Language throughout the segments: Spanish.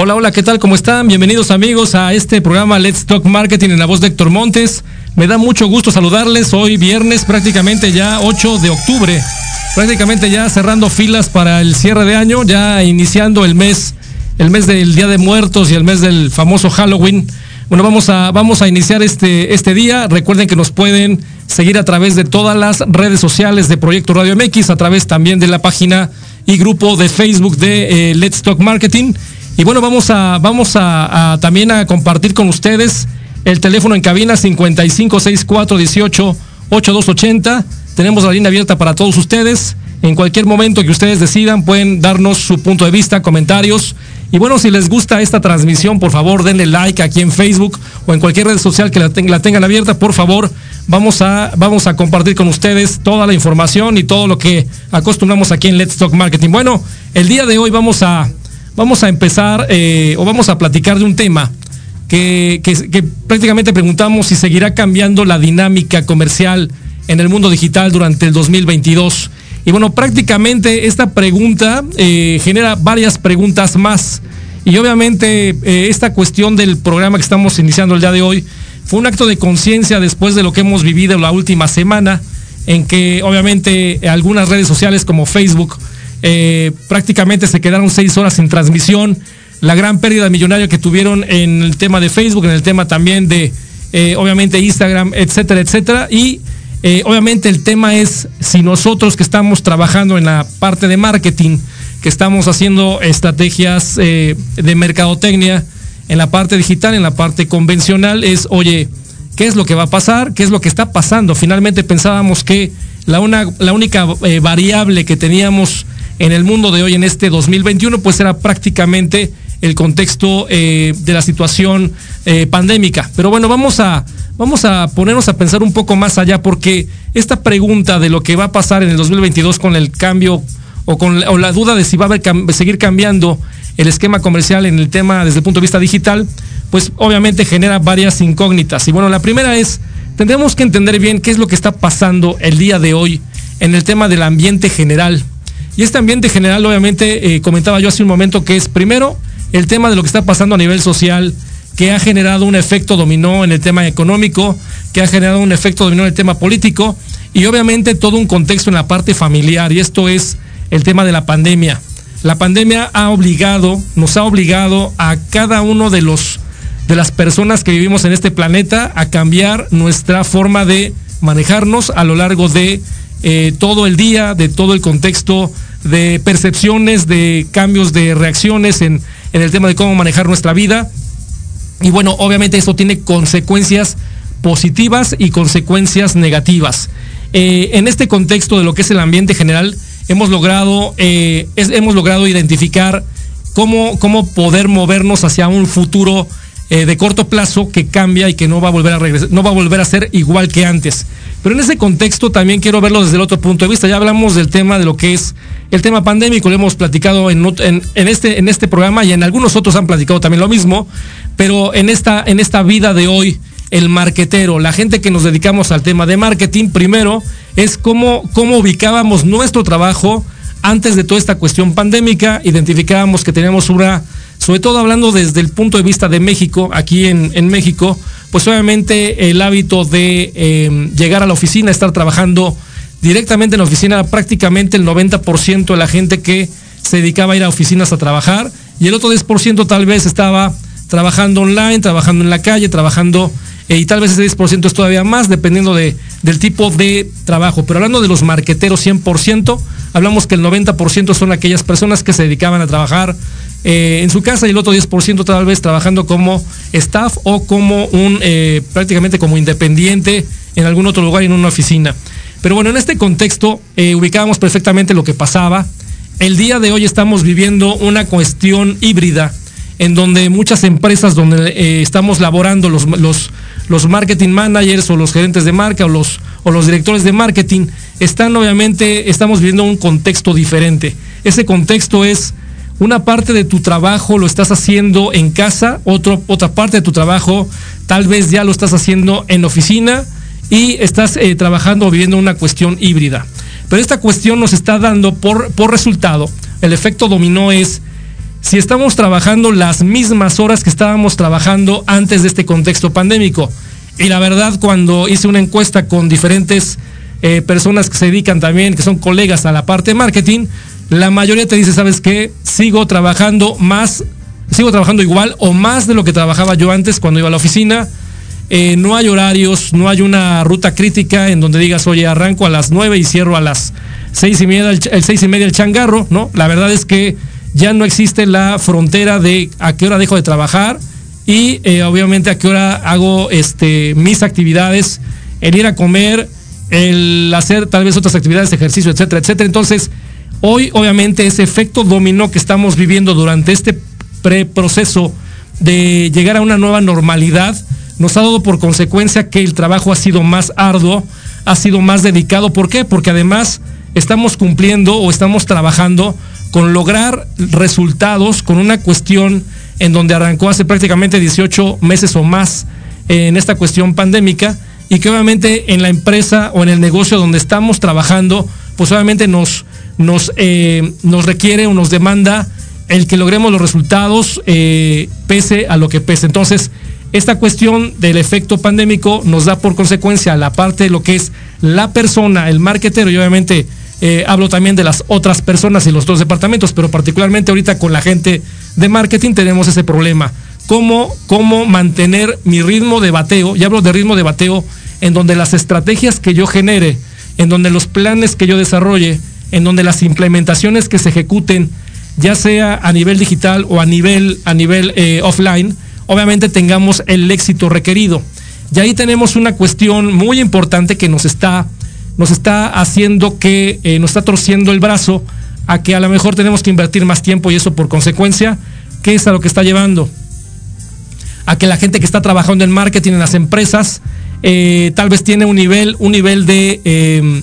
Hola, hola, ¿qué tal? ¿Cómo están? Bienvenidos amigos a este programa Let's Talk Marketing en la voz de Héctor Montes. Me da mucho gusto saludarles hoy viernes, prácticamente ya 8 de octubre, prácticamente ya cerrando filas para el cierre de año, ya iniciando el mes, el mes del Día de Muertos y el mes del famoso Halloween. Bueno, vamos a, vamos a iniciar este, este día. Recuerden que nos pueden seguir a través de todas las redes sociales de Proyecto Radio MX, a través también de la página y grupo de Facebook de eh, Let's Talk Marketing. Y bueno, vamos a, vamos a, también a compartir con ustedes el teléfono en cabina 5564188280. Tenemos la línea abierta para todos ustedes. En cualquier momento que ustedes decidan, pueden darnos su punto de vista, comentarios. Y bueno, si les gusta esta transmisión, por favor, denle like aquí en Facebook o en cualquier red social que la, la tengan abierta. Por favor, vamos a, vamos a compartir con ustedes toda la información y todo lo que acostumbramos aquí en Let's Talk Marketing. Bueno, el día de hoy vamos a, vamos a empezar eh, o vamos a platicar de un tema que, prácticamente preguntamos si seguirá cambiando la dinámica comercial en el mundo digital durante el 2022. Y bueno, prácticamente esta pregunta eh, genera varias preguntas más. Y obviamente eh, esta cuestión del programa que estamos iniciando el día de hoy fue un acto de conciencia después de lo que hemos vivido la última semana, en que obviamente algunas redes sociales como Facebook, eh, prácticamente se quedaron seis horas sin transmisión. La gran pérdida millonaria que tuvieron en el tema de Facebook, en el tema también de, eh, obviamente, Instagram, etcétera, etcétera. Y eh, obviamente el tema es si nosotros que estamos trabajando en la parte de marketing, que estamos haciendo estrategias de mercadotecnia, en la parte digital, en la parte convencional, es, oye, ¿qué es lo que va a pasar? ¿Qué es lo que está pasando? Finalmente pensábamos que la, una, la única variable que teníamos en el mundo de hoy, en este 2021, pues era prácticamente el contexto eh, de la situación eh, pandémica. Pero bueno, vamos a, vamos a ponernos a pensar un poco más allá, porque esta pregunta de lo que va a pasar en el 2022 con el cambio o con o la duda de si va a haber, seguir cambiando el esquema comercial en el tema desde el punto de vista digital, pues obviamente genera varias incógnitas. Y bueno, la primera es, tendremos que entender bien qué es lo que está pasando el día de hoy en el tema del ambiente general y este ambiente general, obviamente, eh, comentaba yo hace un momento que es primero el tema de lo que está pasando a nivel social, que ha generado un efecto dominó en el tema económico, que ha generado un efecto dominó en el tema político y obviamente todo un contexto en la parte familiar. Y esto es el tema de la pandemia. La pandemia ha obligado, nos ha obligado a cada uno de los de las personas que vivimos en este planeta a cambiar nuestra forma de manejarnos a lo largo de eh, todo el día, de todo el contexto de percepciones, de cambios de reacciones en, en el tema de cómo manejar nuestra vida. Y bueno, obviamente esto tiene consecuencias positivas y consecuencias negativas. Eh, en este contexto de lo que es el ambiente general, hemos logrado, eh, es, hemos logrado identificar cómo, cómo poder movernos hacia un futuro eh, de corto plazo que cambia y que no va a volver a regresar, no va a volver a ser igual que antes. Pero en ese contexto también quiero verlo desde el otro punto de vista. Ya hablamos del tema de lo que es el tema pandémico, lo hemos platicado en, en, este, en este programa y en algunos otros han platicado también lo mismo, pero en esta, en esta vida de hoy, el marquetero, la gente que nos dedicamos al tema de marketing, primero es cómo, cómo ubicábamos nuestro trabajo antes de toda esta cuestión pandémica, identificábamos que teníamos una, sobre todo hablando desde el punto de vista de México, aquí en, México, pues obviamente el hábito de eh, llegar a la oficina, estar trabajando directamente en la oficina, prácticamente el 90% de la gente que se dedicaba a ir a oficinas a trabajar y el otro 10% tal vez estaba trabajando online, trabajando en la calle, trabajando eh, y tal vez ese 10% es todavía más dependiendo de, del tipo de trabajo. Pero hablando de los marqueteros 100%, hablamos que el 90% son aquellas personas que se dedicaban a trabajar eh, en su casa y el otro 10% tal vez trabajando como staff o como un eh, prácticamente como independiente en algún otro lugar en una oficina. Pero bueno, en este contexto eh, ubicábamos perfectamente lo que pasaba. El día de hoy estamos viviendo una cuestión híbrida en donde muchas empresas donde estamos laborando los, los, los marketing managers o los gerentes de marca o los, o los directores de marketing, están obviamente, estamos viviendo un contexto diferente. Ese contexto es una parte de tu trabajo lo estás haciendo en casa, otra parte de tu trabajo tal vez ya lo estás haciendo en oficina y estás eh, trabajando o viviendo una cuestión híbrida. Pero esta cuestión nos está dando por, por resultado, el efecto dominó es, si estamos trabajando las mismas horas que estábamos trabajando antes de este contexto pandémico. Y la verdad, cuando hice una encuesta con diferentes eh, personas que se dedican también, que son colegas a la parte de marketing, la mayoría te dice, ¿sabes qué? Sigo trabajando más, sigo trabajando igual o más de lo que trabajaba yo antes cuando iba a la oficina. Eh, no hay horarios, no hay una ruta crítica en donde digas, oye, arranco a las 9 y cierro a las seis y media el, seis y media el changarro, ¿no? La verdad es que ya no existe la frontera de a qué hora dejo de trabajar y eh, obviamente a qué hora hago este, mis actividades, el ir a comer, el hacer tal vez otras actividades de ejercicio, etcétera, etcétera. Entonces, Hoy, obviamente, ese efecto dominó que estamos viviendo durante este preproceso de llegar a una nueva normalidad nos ha dado por consecuencia que el trabajo ha sido más arduo, ha sido más dedicado. ¿Por qué? Porque además estamos cumpliendo o estamos trabajando con lograr resultados con una cuestión en donde arrancó hace prácticamente 18 meses o más en esta cuestión pandémica y que obviamente en la empresa o en el negocio donde estamos trabajando, pues obviamente nos, nos, eh, nos requiere o nos demanda el que logremos los resultados eh, pese a lo que pese. Entonces, esta cuestión del efecto pandémico nos da por consecuencia la parte de lo que es la persona, el marketero, y obviamente eh, hablo también de las otras personas y los dos departamentos, pero particularmente ahorita con la gente de marketing tenemos ese problema. ¿Cómo, cómo mantener mi ritmo de bateo? Y hablo de ritmo de bateo en donde las estrategias que yo genere, en donde los planes que yo desarrolle, en donde las implementaciones que se ejecuten, ya sea a nivel digital o a nivel, a nivel eh, offline, obviamente tengamos el éxito requerido. Y ahí tenemos una cuestión muy importante que nos está, nos está haciendo que eh, nos está torciendo el brazo a que a lo mejor tenemos que invertir más tiempo y eso por consecuencia, ¿qué es a lo que está llevando? A que la gente que está trabajando en marketing en las empresas eh, tal vez tiene un nivel, un nivel de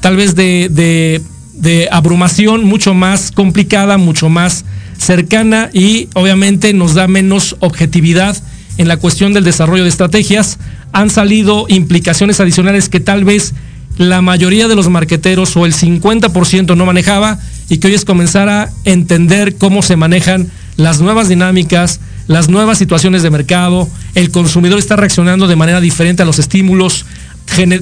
tal vez de, de, abrumación mucho más complicada, mucho más cercana y obviamente nos da menos objetividad en la cuestión del desarrollo de estrategias. Han salido implicaciones adicionales que tal vez la mayoría de los marqueteros o el 50% no manejaba y que hoy es comenzar a entender cómo se manejan las nuevas dinámicas, las nuevas situaciones de mercado, el consumidor está reaccionando de manera diferente a los estímulos,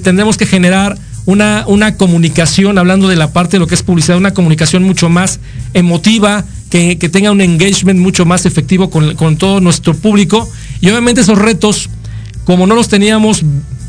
tendremos que generar una, una comunicación, hablando de la parte de lo que es publicidad, una comunicación mucho más emotiva, que, tenga un engagement mucho más efectivo con, con todo nuestro público. Y obviamente esos retos, como no los teníamos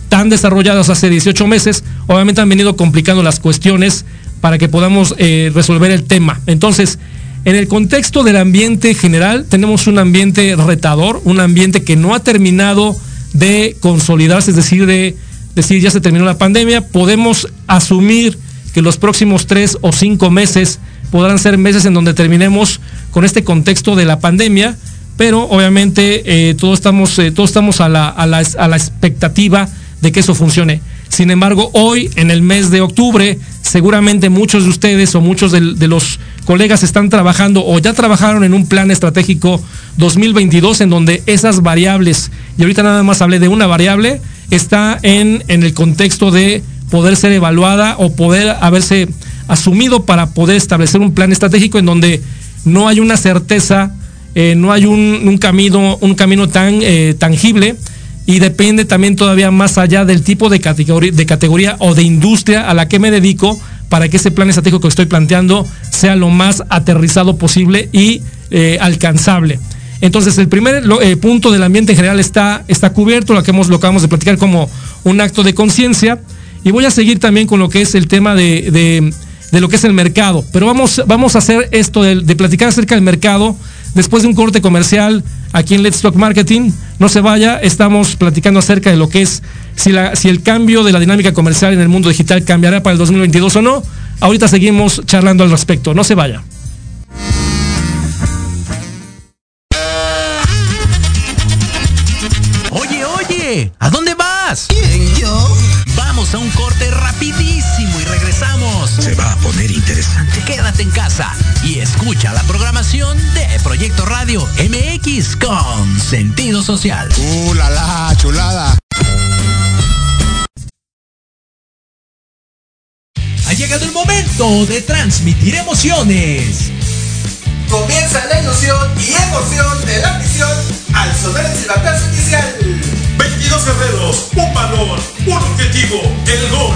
tan desarrollados hace 18 meses, obviamente han venido complicando las cuestiones para que podamos eh, resolver el tema. Entonces, en el contexto del ambiente general, tenemos un ambiente retador, un ambiente que no ha terminado de consolidarse, es decir, de decir, ya se terminó la pandemia, podemos asumir que los próximos tres o cinco meses podrán ser meses en donde terminemos con este contexto de la pandemia, pero obviamente eh, todos estamos, eh, todos estamos a la, a, la, a la expectativa de que eso funcione. Sin embargo, hoy, en el mes de octubre, seguramente muchos de ustedes o muchos de, los colegas están trabajando o ya trabajaron en un plan estratégico 2022 en donde esas variables, y ahorita nada más hablé de una variable, está en, en el contexto de poder ser evaluada o poder haberse asumido para poder establecer un plan estratégico en donde no hay una certeza, eh, no hay un, un, camino, un camino tan eh, tangible y depende también todavía más allá del tipo de categoría, o de industria a la que me dedico para que ese plan estratégico que estoy planteando sea lo más aterrizado posible y eh, alcanzable. Entonces, el primer eh, punto del ambiente en general está, está cubierto, lo que, hemos, lo acabamos de platicar como un acto de conciencia. Y voy a seguir también con lo que es el tema de, de lo que es el mercado. Pero vamos, vamos a hacer esto de, de platicar acerca del mercado después de un corte comercial aquí en Let's Talk Marketing. No se vaya, estamos platicando acerca de lo que es si, la, si el cambio de la dinámica comercial en el mundo digital cambiará para el 2022 o no. Ahorita seguimos charlando al respecto. No se vaya. Oye, oye, ¿a dónde vas? ¿Quién, yo? Vamos a un corte rapidísimo y regresamos. Se va a poner interesante. Quédate en casa y escucha la programación de Proyecto Radio MX con sentido social. ¡Uh, la, la chulada! Ha llegado el momento de transmitir emociones. Comienza la ilusión y emoción de la misión al sonar el silbatazo inicial. 22 guerreros, un balón, un objetivo, el gol.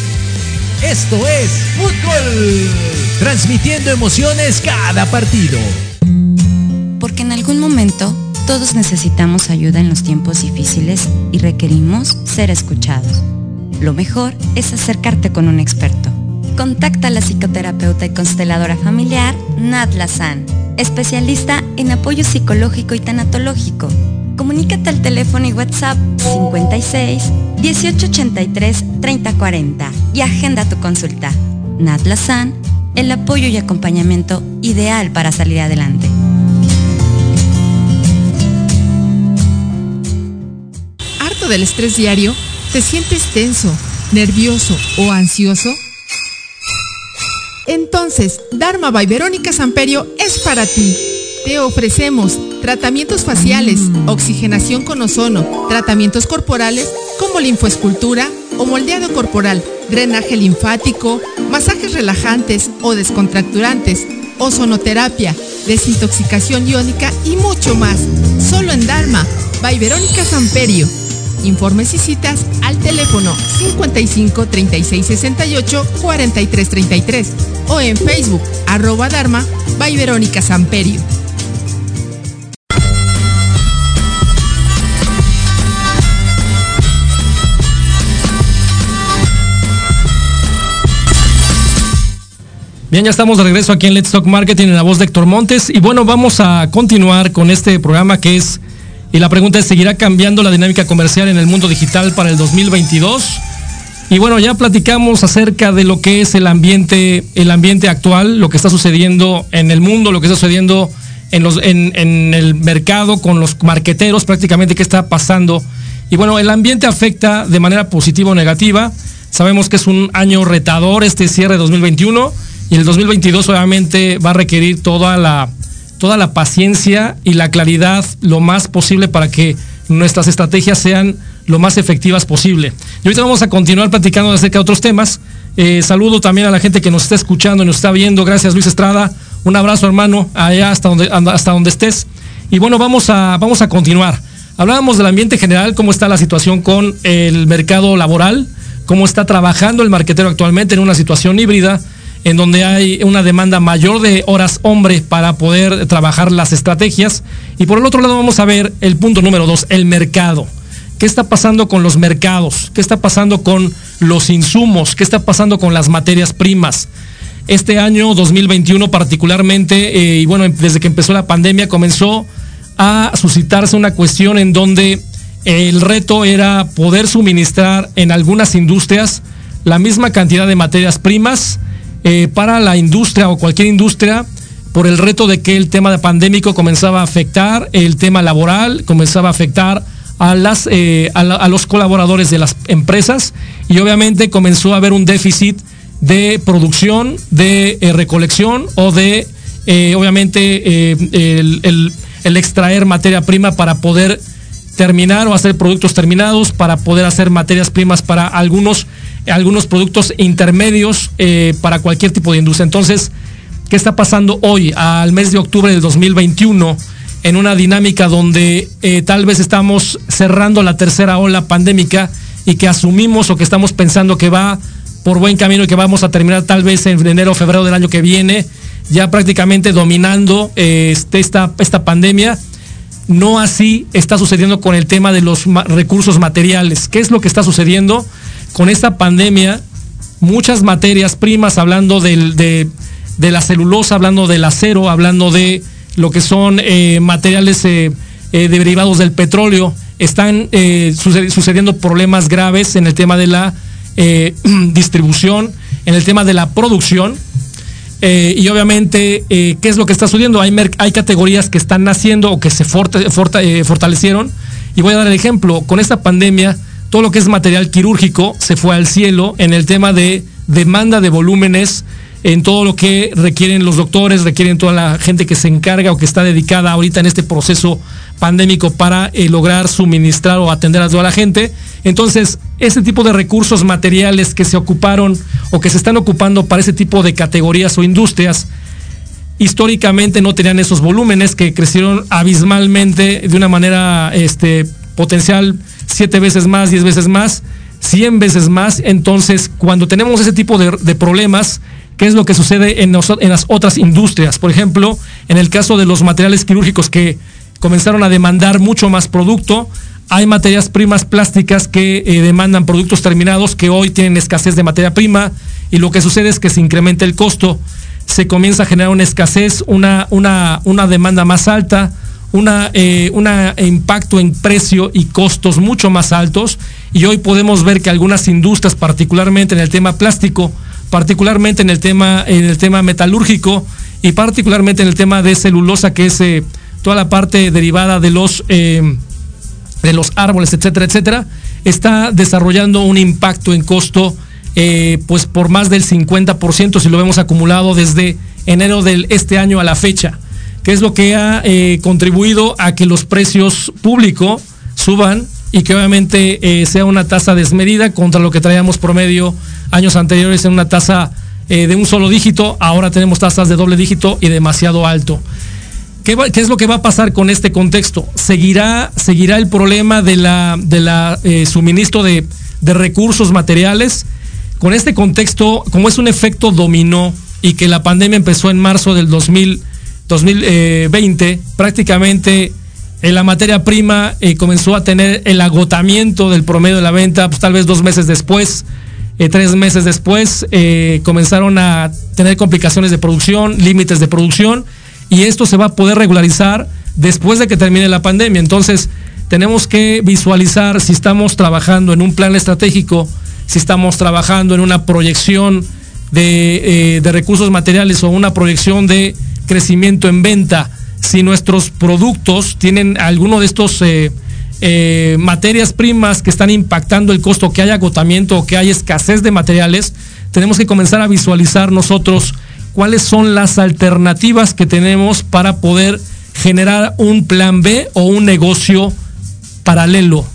Esto es Fútbol. Transmitiendo emociones cada partido. Porque en algún momento todos necesitamos ayuda en los tiempos difíciles y requerimos ser escuchados. Lo mejor es acercarte con un experto. Contacta a la psicoterapeuta y consteladora familiar Nat Lazan, especialista en apoyo psicológico y tanatológico. Comunícate al teléfono y WhatsApp 56 1883 3040 y agenda tu consulta. Nat Lazan, el apoyo y acompañamiento ideal para salir adelante. ¿Harto del estrés diario? ¿Te sientes tenso, nervioso o ansioso? Entonces, Dharma by Verónica Samperio es para ti. Te ofrecemos tratamientos faciales, oxigenación con ozono, tratamientos corporales como linfoescultura o moldeado corporal, drenaje linfático, masajes relajantes o descontracturantes, ozonoterapia, desintoxicación iónica y mucho más. Solo en Dharma by Verónica Samperio. Informes y citas al teléfono 55 36 68 43 33 o en Facebook arroba Dharma by Verónica Samperio. Bien, ya estamos de regreso aquí en Let's Talk Marketing en la voz de Héctor Montes. Y bueno, vamos a continuar con este programa que es, y la pregunta es, ¿seguirá cambiando la dinámica comercial en el mundo digital para el 2022? Y bueno, ya platicamos acerca de lo que es el ambiente, el ambiente actual, lo que está sucediendo en el mundo, lo que está sucediendo en, los, en, el mercado con los marqueteros, prácticamente qué está pasando. Y bueno, el ambiente afecta de manera positiva o negativa. Sabemos que es un año retador este cierre de 2021 y el 2022 obviamente va a requerir toda la, toda la paciencia y la claridad lo más posible para que nuestras estrategias sean lo más efectivas posible. Y ahorita vamos a continuar platicando acerca de otros temas. Eh, saludo también a la gente que nos está escuchando y nos está viendo. Gracias Luis Estrada. Un abrazo hermano allá hasta donde, hasta donde estés. Y bueno, vamos a, vamos a continuar. Hablábamos del ambiente general, cómo está la situación con el mercado laboral, cómo está trabajando el marquetero actualmente en una situación híbrida en donde hay una demanda mayor de horas hombre para poder trabajar las estrategias. Y por el otro lado vamos a ver el punto número dos, el mercado. ¿Qué está pasando con los mercados? ¿Qué está pasando con los insumos? ¿Qué está pasando con las materias primas? Este año 2021 particularmente, eh, y bueno, desde que empezó la pandemia comenzó a suscitarse una cuestión en donde el reto era poder suministrar en algunas industrias la misma cantidad de materias primas eh, para la industria o cualquier industria por el reto de que el tema de pandémico comenzaba a afectar el tema laboral, comenzaba a afectar a, las, eh, a, la, a, los colaboradores de las empresas y obviamente comenzó a haber un déficit de producción, de eh, recolección o de, eh, obviamente, el, el extraer materia prima para poder terminar o hacer productos terminados, para poder hacer materias primas para algunos algunos productos intermedios eh, para cualquier tipo de industria. Entonces, ¿qué está pasando hoy, al mes de octubre del 2021? en una dinámica donde eh, tal vez estamos cerrando la tercera ola pandémica y que asumimos o que estamos pensando que va por buen camino y que vamos a terminar tal vez en enero o febrero del año que viene, ya prácticamente dominando eh, este, esta, esta pandemia. No así está sucediendo con el tema de los recursos materiales. ¿Qué es lo que está sucediendo? Con esta pandemia, muchas materias primas, hablando del, de, la celulosa, hablando del acero, hablando de lo que son eh, materiales eh, eh, derivados del petróleo, están sucediendo problemas graves en el tema de la distribución, en el tema de la producción. y obviamente, ¿qué es lo que está sucediendo? Hay, hay categorías que están naciendo o que se fortalecieron. Y voy a dar el ejemplo, con esta pandemia, todo lo que es material quirúrgico se fue al cielo en el tema de demanda de volúmenes en todo lo que requieren los doctores, requieren toda la gente que se encarga o que está dedicada ahorita en este proceso pandémico para eh, lograr suministrar o atender a toda la gente. Entonces, ese tipo de recursos materiales que se ocuparon o que se están ocupando para ese tipo de categorías o industrias, históricamente no tenían esos volúmenes que crecieron abismalmente de una manera este, potencial siete veces más, diez veces más, cien veces más. Entonces, cuando tenemos ese tipo de, problemas, qué es lo que sucede en, las otras industrias. Por ejemplo, en el caso de los materiales quirúrgicos que comenzaron a demandar mucho más producto, hay materias primas plásticas que eh, demandan productos terminados que hoy tienen escasez de materia prima y lo que sucede es que se incrementa el costo, se comienza a generar una escasez, una, una, una demanda más alta, una, eh, impacto en precio y costos mucho más altos. Y hoy podemos ver que algunas industrias, particularmente en el tema plástico, particularmente en el tema, en el tema metalúrgico y particularmente en el tema de celulosa, que es eh, toda la parte derivada de los, eh, de los árboles, etcétera, etcétera, está desarrollando un impacto en costo eh, pues por más del 50% si lo vemos acumulado desde enero de este año a la fecha, que es lo que ha contribuido a que los precios públicos suban y que obviamente sea una tasa desmedida contra lo que traíamos promedio años anteriores en una tasa eh, de un solo dígito, ahora tenemos tasas de doble dígito y demasiado alto. ¿Qué, es lo que va a pasar con este contexto? ¿Seguirá, seguirá el problema de la, de la eh, suministro de, recursos materiales? Con este contexto, como es un efecto dominó y que la pandemia empezó en marzo del 2000, 2020, eh, prácticamente en la materia prima comenzó a tener el agotamiento del promedio de la venta, pues, tal vez dos meses después, eh, tres meses después eh, comenzaron a tener complicaciones de producción, límites de producción, y esto se va a poder regularizar después de que termine la pandemia. Entonces, tenemos que visualizar si estamos trabajando en un plan estratégico, si estamos trabajando en una proyección de, eh, recursos materiales o una proyección de crecimiento en venta, si nuestros productos tienen alguno de estos eh, materias primas que están impactando el costo, que hay agotamiento o que hay escasez de materiales, tenemos que comenzar a visualizar nosotros cuáles son las alternativas que tenemos para poder generar un plan B o un negocio paralelo.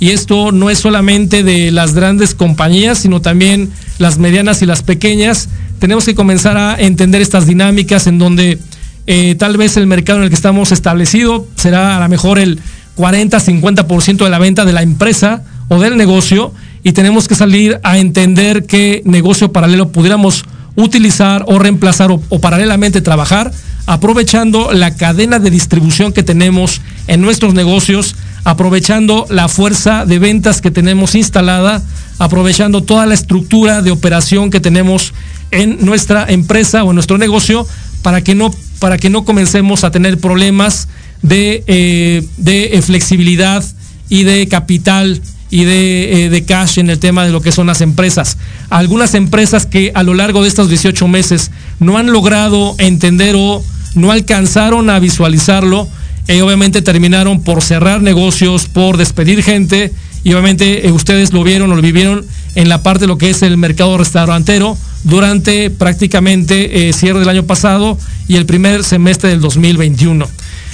Y esto no es solamente de las grandes compañías, sino también las medianas y las pequeñas. Tenemos que comenzar a entender estas dinámicas en donde eh, tal vez el mercado en el que estamos establecido será a lo mejor el 40, 50% de la venta de la empresa o del negocio y tenemos que salir a entender qué negocio paralelo pudiéramos utilizar o reemplazar o, paralelamente trabajar, aprovechando la cadena de distribución que tenemos en nuestros negocios, aprovechando la fuerza de ventas que tenemos instalada, aprovechando toda la estructura de operación que tenemos en nuestra empresa o en nuestro negocio para que no, para que no comencemos a tener problemas de, eh, de eh, flexibilidad y de capital y de, eh, de, cash en el tema de lo que son las empresas. Algunas empresas que a lo largo de estos 18 meses no han logrado entender o no alcanzaron a visualizarlo, y obviamente terminaron por cerrar negocios, por despedir gente, y obviamente ustedes lo vieron o lo vivieron en la parte de lo que es el mercado restaurantero durante prácticamente cierre del año pasado y el primer semestre del 2021.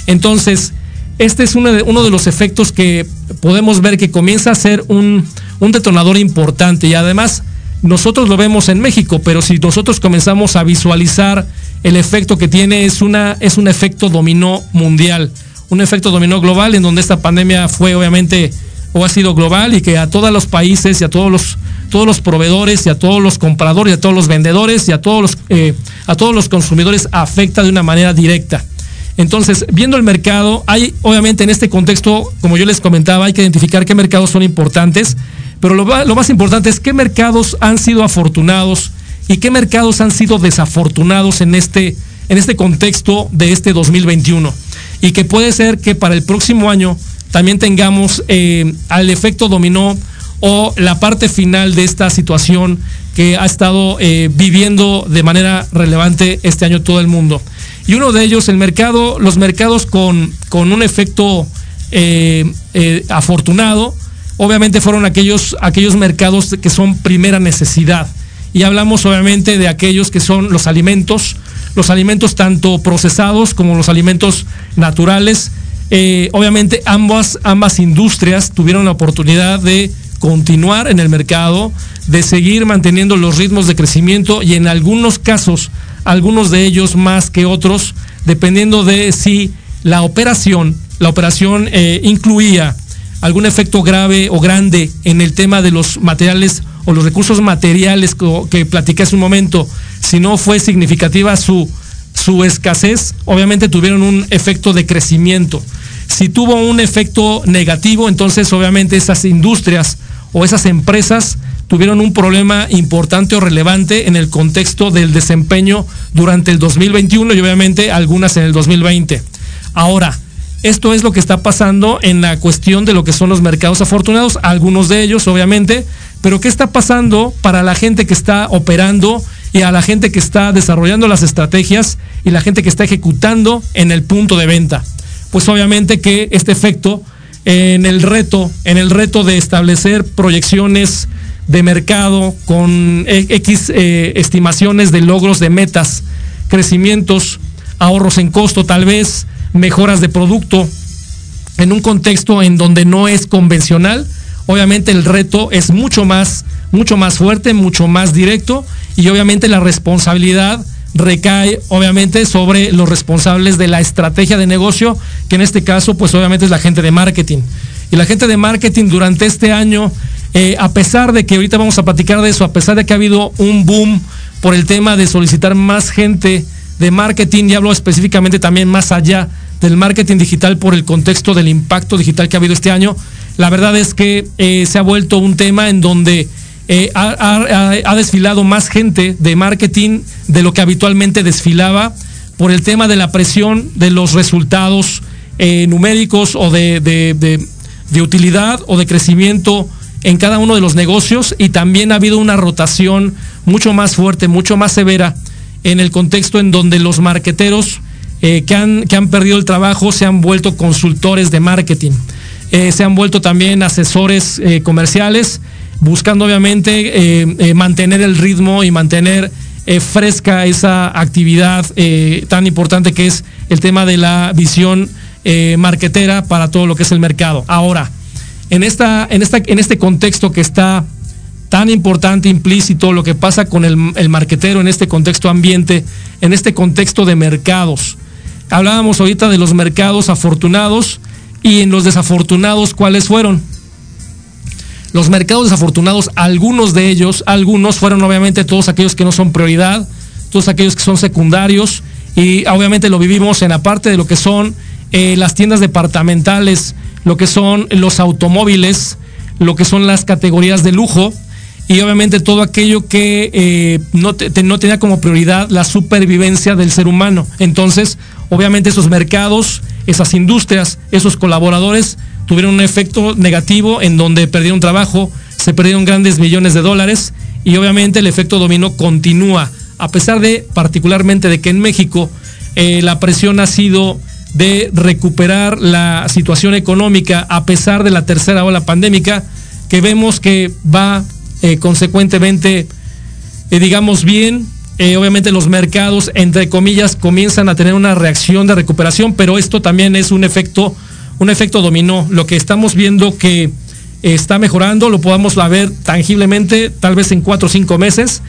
Entonces, este es uno de, uno de, los efectos que podemos ver que comienza a ser un, detonador importante y además nosotros lo vemos en México, pero si nosotros comenzamos a visualizar el efecto que tiene, es, una, es un efecto dominó mundial, un efecto dominó global en donde esta pandemia fue obviamente o ha sido global y que a todos los países y a todos los todos los proveedores y a todos los compradores y a todos los vendedores y a todos los eh, a todos los consumidores afecta de una manera directa. Entonces, viendo el mercado, hay obviamente en este contexto, como yo les comentaba, hay que identificar qué mercados son importantes, pero lo, más importante es qué mercados han sido afortunados y qué mercados han sido desafortunados en este, en este contexto de este 2021. Y que puede ser que para el próximo año también tengamos eh, al efecto dominó o la parte final de esta situación que ha estado eh, viviendo de manera relevante este año todo el mundo. Y uno de ellos, el mercado, los mercados con, con un efecto eh, afortunado, obviamente fueron aquellos, aquellos mercados que son primera necesidad. Y hablamos obviamente de aquellos que son los alimentos, los alimentos tanto procesados como los alimentos naturales, eh, obviamente ambas, ambas industrias tuvieron la oportunidad de continuar en el mercado, de seguir manteniendo los ritmos de crecimiento y en algunos casos, algunos de ellos más que otros, dependiendo de si la operación, la operación eh, incluía algún efecto grave o grande en el tema de los materiales o los recursos materiales que, que platiqué hace un momento, si no fue significativa su, su escasez, obviamente tuvieron un efecto de crecimiento. Si tuvo un efecto negativo, entonces obviamente esas industrias o esas empresas tuvieron un problema importante o relevante en el contexto del desempeño durante el 2021 y obviamente algunas en el 2020. Ahora, esto es lo que está pasando en la cuestión de lo que son los mercados afortunados, algunos de ellos obviamente, pero ¿qué está pasando para la gente que está operando y a la gente que está desarrollando las estrategias y la gente que está ejecutando en el punto de venta? pues obviamente que este efecto en el reto, en el reto de establecer proyecciones de mercado con X eh, estimaciones de logros de metas, crecimientos, ahorros en costo tal vez, mejoras de producto, en un contexto en donde no es convencional, obviamente el reto es mucho más, mucho más fuerte, mucho más directo y obviamente la responsabilidad recae obviamente sobre los responsables de la estrategia de negocio, que en este caso pues obviamente es la gente de marketing. Y la gente de marketing durante este año, eh, a pesar de que ahorita vamos a platicar de eso, a pesar de que ha habido un boom por el tema de solicitar más gente de marketing, y hablo específicamente también más allá del marketing digital por el contexto del impacto digital que ha habido este año, la verdad es que eh, se ha vuelto un tema en donde eh, ha, desfilado más gente de marketing de lo que habitualmente desfilaba por el tema de la presión de los resultados eh, numéricos o de, de, utilidad o de crecimiento en cada uno de los negocios. Y también ha habido una rotación mucho más fuerte, mucho más severa en el contexto en donde los marqueteros eh, que, han, que han perdido el trabajo se han vuelto consultores de marketing, se han vuelto también asesores comerciales buscando obviamente eh, eh, mantener el ritmo y mantener eh, fresca esa actividad tan importante que es el tema de la visión marquetera para todo lo que es el mercado. Ahora, en, esta, en, esta, en este contexto que está tan importante, implícito, lo que pasa con el, el marquetero en este contexto ambiente, en este contexto de mercados. Hablábamos ahorita de los mercados afortunados y en los desafortunados, ¿cuáles fueron? Los mercados desafortunados, algunos de ellos, algunos fueron obviamente todos aquellos que no son prioridad, todos aquellos que son secundarios y obviamente lo vivimos en la parte de lo que son eh, las tiendas departamentales, lo que son los automóviles, lo que son las categorías de lujo y obviamente todo aquello que eh, no, no tenía como prioridad la supervivencia del ser humano. Entonces, obviamente esos mercados, esas industrias, esos colaboradores tuvieron un efecto negativo en donde perdieron trabajo, se perdieron grandes millones de dólares y obviamente el efecto dominó continúa, a pesar de particularmente de que en México eh, la presión ha sido de recuperar la situación económica a pesar de la tercera ola pandémica, que vemos que va eh, consecuentemente, eh, digamos bien, obviamente los mercados, entre comillas, comienzan a tener una reacción de recuperación, pero esto también es un efecto un efecto dominó. Lo que estamos viendo que está mejorando, lo podamos ver tangiblemente, tal vez en cuatro o cinco meses.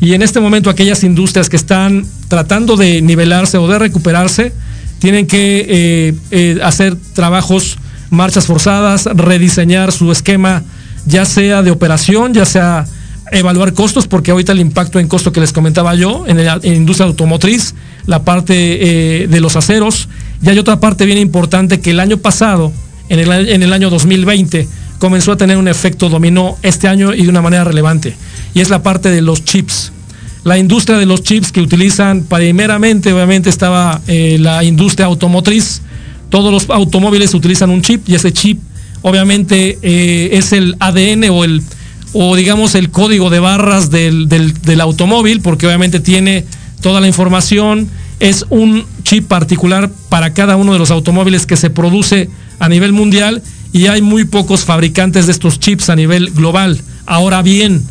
Y en este momento aquellas industrias que están tratando de nivelarse o de recuperarse, tienen que eh, eh, hacer trabajos, marchas forzadas, rediseñar su esquema, ya sea de operación, ya sea evaluar costos, porque ahorita el impacto en costo que les comentaba yo, en la industria automotriz, la parte eh, de los aceros, y hay otra parte bien importante que el año pasado, en el, en el año 2020, comenzó a tener un efecto dominó este año y de una manera relevante, y es la parte de los chips. La industria de los chips que utilizan primeramente, obviamente estaba eh, la industria automotriz, todos los automóviles utilizan un chip y ese chip obviamente eh, es el ADN o el o digamos el código de barras del, del, automóvil, porque obviamente tiene toda la información, es un chip particular para cada uno de los automóviles que se produce a nivel mundial y hay muy pocos fabricantes de estos chips a nivel global. Ahora bien,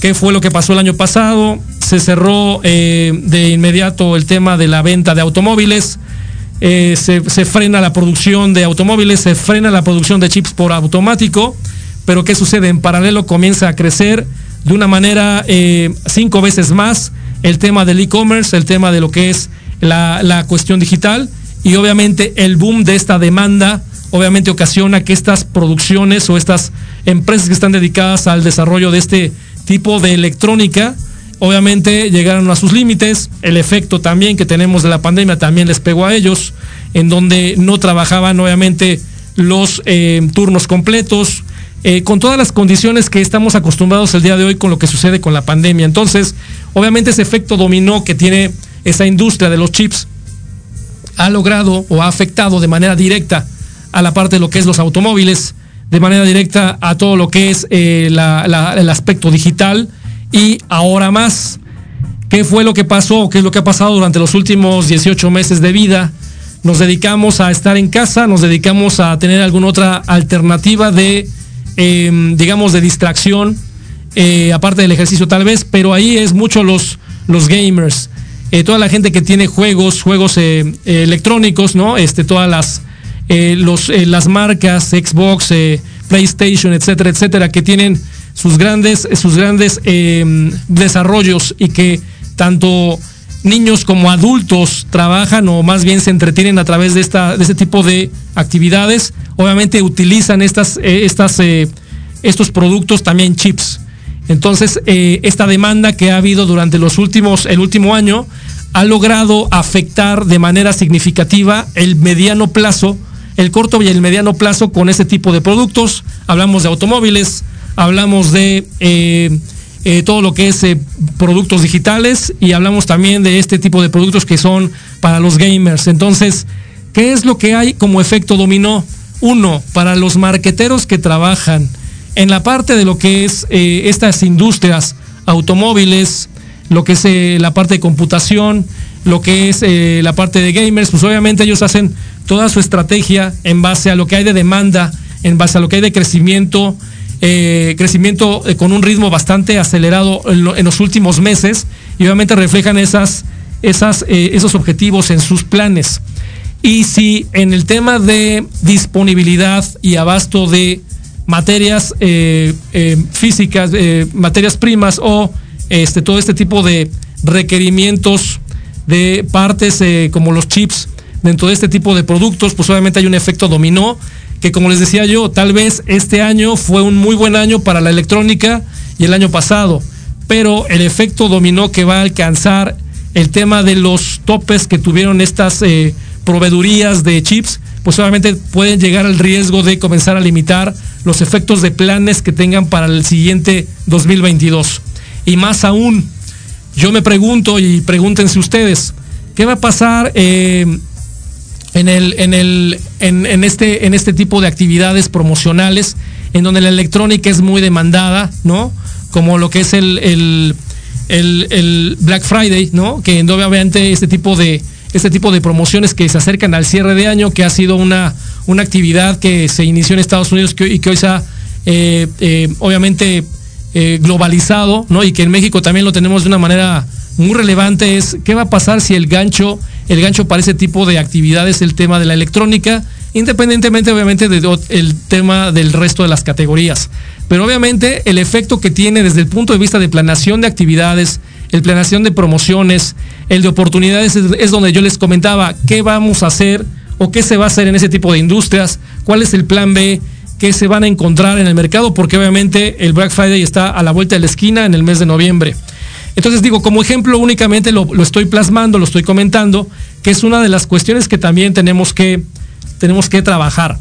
¿qué fue lo que pasó el año pasado? Se cerró eh, de inmediato el tema de la venta de automóviles. Eh, se, se, frena la producción de automóviles, se frena la producción de chips por automático pero ¿qué sucede? En paralelo comienza a crecer de una manera eh, cinco veces más el tema del e-commerce, el tema de lo que es la, la, cuestión digital y obviamente el boom de esta demanda obviamente ocasiona que estas producciones o estas empresas que están dedicadas al desarrollo de este tipo de electrónica obviamente llegaron a sus límites, el efecto también que tenemos de la pandemia también les pegó a ellos, en donde no trabajaban obviamente los eh, turnos completos, eh, con todas las condiciones que estamos acostumbrados el día de hoy con lo que sucede con la pandemia. Entonces, obviamente ese efecto dominó que tiene esa industria de los chips ha logrado o ha afectado de manera directa a la parte de lo que es los automóviles, de manera directa a todo lo que es eh, la, el aspecto digital y ahora más. ¿Qué fue lo que pasó? ¿Qué es lo que ha pasado durante los últimos 18 meses de vida? Nos dedicamos a estar en casa, nos dedicamos a tener alguna otra alternativa de Em, digamos, de distracción, eh, aparte del ejercicio tal vez, pero ahí es mucho los, los gamers, eh, toda la gente que tiene juegos, juegos eh, electrónicos, ¿no? Este, todas las, los, las marcas, Xbox, PlayStation, etcétera, etcétera, que tienen sus grandes, sus grandes em, desarrollos y que tanto niños como adultos trabajan o más bien se entretienen a través de, esta, de este tipo de actividades. Obviamente utilizan estas, eh, estas, eh, estos productos también chips. Entonces, eh, esta demanda que ha habido durante los últimos, el último año, ha logrado afectar de manera significativa el mediano plazo, el corto y el mediano plazo con este tipo de productos. Hablamos de automóviles, hablamos de eh, todo lo que es eh, productos digitales y hablamos también de este tipo de productos que son para los gamers. Entonces, ¿qué es lo que hay como efecto dominó? Uno, para los marqueteros que trabajan en la parte de lo que es eh, estas industrias automóviles, lo que es la parte de computación, lo que es la parte de gamers, pues obviamente ellos hacen toda su estrategia en base a lo que hay de demanda, en base a lo que hay de crecimiento eh, crecimiento eh, con un ritmo bastante acelerado en, los últimos meses y obviamente reflejan esas, esas, eh, esos objetivos en sus planes. Y si en el tema de disponibilidad y abasto de materias físicas, materias primas o este, todo este tipo de requerimientos de partes como los chips dentro de este tipo de productos, pues obviamente hay un efecto dominó que como les decía yo, tal vez este año fue un muy buen año para la electrónica y el año pasado, pero el efecto dominó que va a alcanzar el tema de los topes que tuvieron estas eh, proveedurías de chips, pues obviamente pueden llegar al riesgo de comenzar a limitar los efectos de planes que tengan para el siguiente 2022. Y más aún, yo me pregunto y pregúntense ustedes, ¿qué va a pasar? Eh, en, el, en, el, en, este, en este tipo de actividades promocionales, en donde la electrónica es muy demandada, ¿no? Como lo que es el, el, el, Black Friday, ¿no? Que obviamente este tipo de este tipo de promociones que se acercan al cierre de año, que ha sido una, una actividad que se inició en Estados Unidos y que hoy se ha eh, eh, obviamente eh, globalizado, ¿no? Y que en México también lo tenemos de una manera muy relevante, es qué va a pasar si el gancho el gancho para ese tipo de actividades, el tema de la electrónica, independientemente obviamente del tema del resto de las categorías. Pero obviamente el efecto que tiene desde el punto de vista de planeación de actividades, el planeación de promociones, el de oportunidades, es, donde yo les comentaba qué vamos a hacer o qué se va a hacer en ese tipo de industrias, cuál es el plan B, qué se van a encontrar en el mercado, porque obviamente el Black Friday está a la vuelta de la esquina en el mes de noviembre. Entonces digo, como ejemplo únicamente lo, estoy plasmando, lo estoy comentando, que es una de las cuestiones que también tenemos que tenemos que trabajar.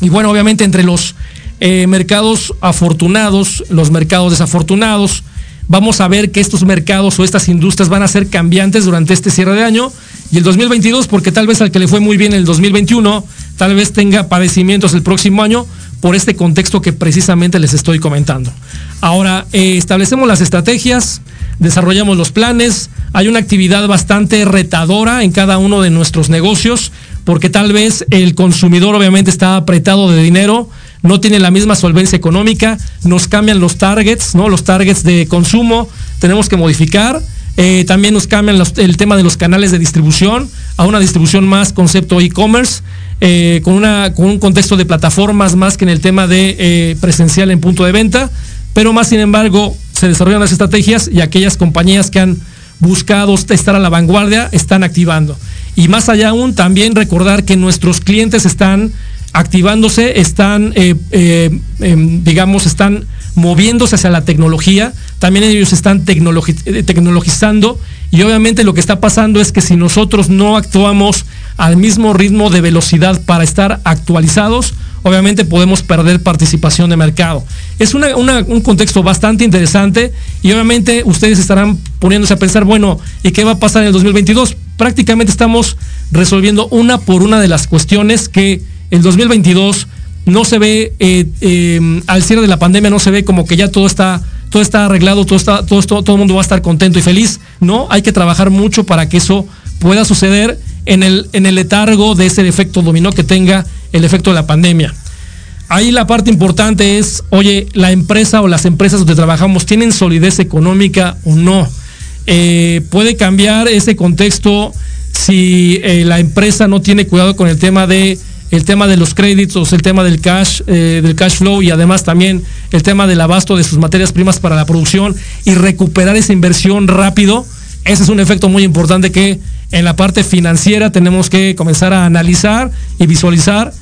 Y bueno, obviamente entre los eh, mercados afortunados, los mercados desafortunados, vamos a ver que estos mercados o estas industrias van a ser cambiantes durante este cierre de año y el 2022, porque tal vez al que le fue muy bien el 2021, tal vez tenga padecimientos el próximo año por este contexto que precisamente les estoy comentando. Ahora, eh, establecemos las estrategias, desarrollamos los planes, hay una actividad bastante retadora en cada uno de nuestros negocios, porque tal vez el consumidor obviamente está apretado de dinero, no tiene la misma solvencia económica, nos cambian los targets, ¿no? Los targets de consumo, tenemos que modificar. Eh, también nos cambian el tema de los canales de distribución a una distribución más concepto e-commerce, eh, con, un contexto de plataformas más que en el tema de presencial en punto de venta, pero más sin embargo se desarrollan las estrategias y aquellas compañías que han buscado estar a la vanguardia están activando. Y más allá aún, también recordar que nuestros clientes están activándose, están, eh, eh, em, digamos, están moviéndose hacia la tecnología, también ellos están eh, tecnologizando y obviamente lo que está pasando es que si nosotros no actuamos al mismo ritmo de velocidad para estar actualizados, obviamente podemos perder participación de mercado. Es un contexto bastante interesante y obviamente ustedes estarán poniéndose a pensar, bueno, ¿y qué va a pasar en el 2022? prácticamente estamos resolviendo una por una de las cuestiones que el 2022 no se ve, eh, em, al cierre de la pandemia no se ve como que ya todo está, todo está arreglado, todo, está, todo, todo, todo el mundo va a estar contento y feliz. No, hay que trabajar mucho para que eso pueda suceder en el, en el letargo de ese efecto dominó que tenga el efecto de la pandemia. Ahí la parte importante es, oye, la empresa o las empresas donde trabajamos tienen solidez económica o no eh, puede cambiar ese contexto si eh, la empresa no tiene cuidado con el tema de el tema de los créditos, el tema del cash, eh, del cash flow y además también el tema del abasto de sus materias primas para la producción y recuperar esa inversión rápido. Ese es un efecto muy importante que en la parte financiera tenemos que comenzar a analizar y visualizar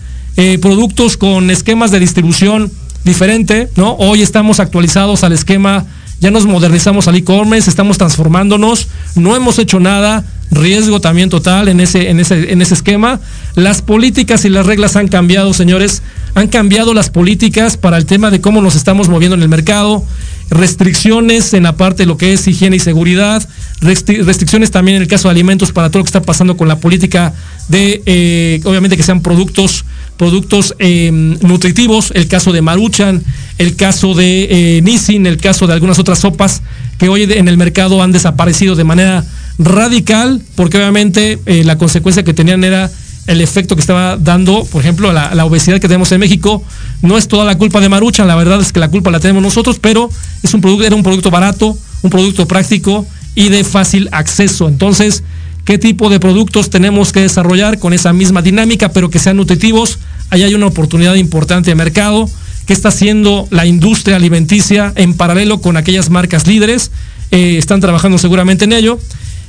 productos con esquemas de distribución diferente, ¿no? Hoy estamos actualizados al esquema ya nos modernizamos al e-commerce, estamos transformándonos, no hemos hecho nada, riesgo también total en ese, en ese, en ese esquema. Las políticas y las reglas han cambiado, señores, han cambiado las políticas para el tema de cómo nos estamos moviendo en el mercado, restricciones en la parte de lo que es higiene y seguridad, restricciones también en el caso de alimentos para todo lo que está pasando con la política de, eh, obviamente que sean productos productos em, nutritivos, el caso de Maruchan, el caso de eh, Nissin, el caso de algunas otras sopas que hoy en el mercado han desaparecido de manera radical, porque obviamente eh, la consecuencia que tenían era el efecto que estaba dando, por ejemplo, la, obesidad que tenemos en México. No es toda la culpa de Maruchan, la verdad es que la culpa la tenemos nosotros, pero es un producto, era un producto barato, un producto práctico y de fácil acceso. Entonces, qué tipo de productos tenemos que desarrollar con esa misma dinámica, pero que sean nutritivos. Ahí hay una oportunidad importante de mercado que está haciendo la industria alimenticia en paralelo con aquellas marcas líderes. Eh, están trabajando seguramente en ello.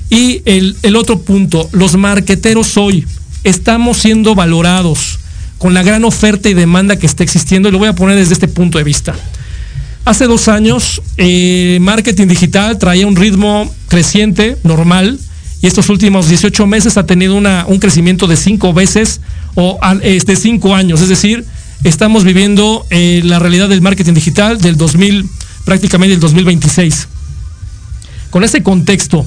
Y el, el otro punto, los marqueteros hoy estamos siendo valorados con la gran oferta y demanda que está existiendo y lo voy a poner desde este punto de vista. Hace dos años, eh, marketing digital traía un ritmo creciente, normal, y estos últimos 18 meses ha tenido una, un crecimiento de cinco veces o de cinco años. Es decir, estamos viviendo eh, la realidad del marketing digital del 2000, prácticamente del 2026. Con ese contexto,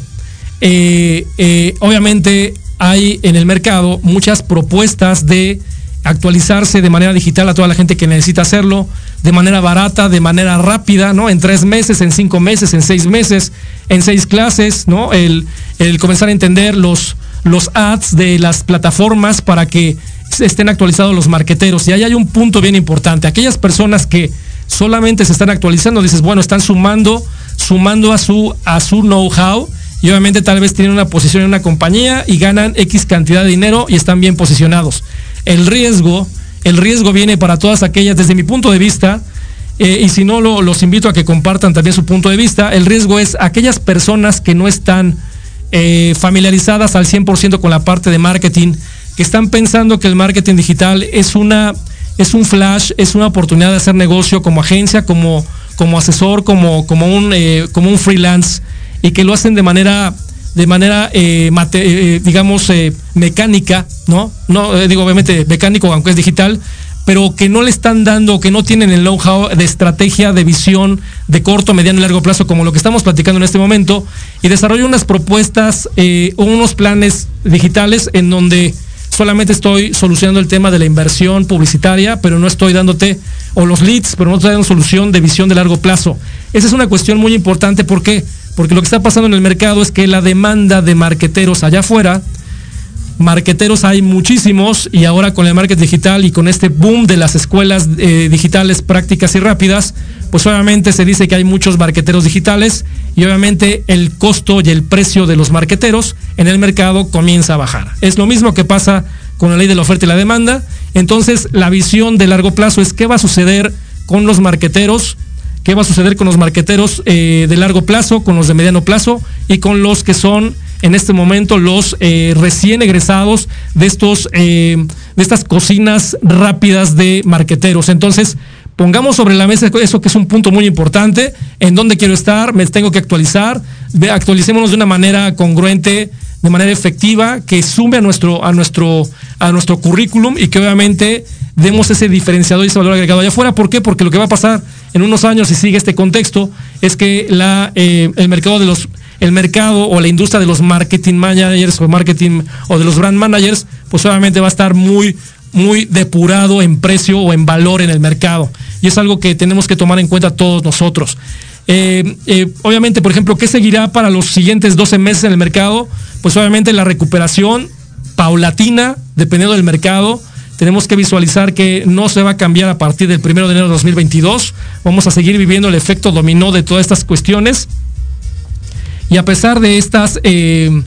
eh, eh, obviamente hay en el mercado muchas propuestas de actualizarse de manera digital a toda la gente que necesita hacerlo, de manera barata, de manera rápida, ¿no? En tres meses, en cinco meses, en seis meses, en seis clases, ¿no? El, comenzar a entender los, los ads de las plataformas para que estén actualizados los marqueteros. Y ahí hay un punto bien importante. Aquellas personas que solamente se están actualizando, dices, bueno, están sumando, sumando a su, a su know-how y obviamente tal vez tienen una posición en una compañía y ganan X cantidad de dinero y están bien posicionados. el riesgo, el riesgo viene para todas aquellas, desde mi punto de vista, eh, y si no, los invito a que compartan también su punto de vista. El riesgo es aquellas personas que no están eh, familiarizadas al 100% con la parte de marketing, que están pensando que el marketing digital es una es un flash, es una oportunidad de hacer negocio como agencia, como, como asesor, como, como, un, eh, como un freelance, y que lo hacen de manera de manera, digamos, mecánica, ¿no? No, digo, obviamente mecánico, aunque es digital, pero que no le están dando, que no tienen el know-how de estrategia, de visión de corto, mediano y largo plazo, como lo que estamos platicando en este momento, y desarrollo unas propuestas eh, o unos planes digitales en donde solamente estoy solucionando el tema de la inversión publicitaria, pero no estoy dándote, o los leads, pero no estoy dando solución de visión de largo plazo. Esa es una cuestión muy importante, ¿por qué? Porque lo que está pasando en el mercado es que la demanda de marqueteros allá afuera, marqueteros hay muchísimos y ahora con el marketing digital y con este boom de las escuelas eh, digitales prácticas y rápidas, pues obviamente se dice que hay muchos marqueteros digitales y obviamente el costo y el precio de los marqueteros en el mercado comienza a bajar. Es lo mismo que pasa con la ley de la oferta y la demanda. Entonces la visión de largo plazo es qué va a suceder con los marqueteros, qué va a suceder con los marqueteros eh, de largo plazo, con los de mediano plazo y con los que son en este momento los eh, recién egresados de estos eh, de estas cocinas rápidas de marqueteros. Entonces, pongamos sobre la mesa eso que es un punto muy importante, en dónde quiero estar, me tengo que actualizar, actualicémonos de una manera congruente, de manera efectiva, que sume a nuestro, a nuestro, a nuestro currículum y que obviamente demos ese diferenciador y ese valor agregado allá afuera. ¿Por qué? Porque lo que va a pasar en unos años, si sigue este contexto, es que eh, el mercado o la industria de los marketing managers o marketing o de los brand managers, pues obviamente va a estar muy, muy depurado en precio o en valor en el mercado. Y es algo que tenemos que tomar en cuenta todos nosotros. Eh, eh, obviamente, por ejemplo, ¿qué seguirá para los siguientes 12 meses en el mercado? Pues obviamente la recuperación paulatina, dependiendo del mercado. Tenemos que visualizar que no se va a cambiar a partir del 1 de enero de 2022. Vamos a seguir viviendo el efecto dominó de todas estas cuestiones. Y a pesar de estas, eh,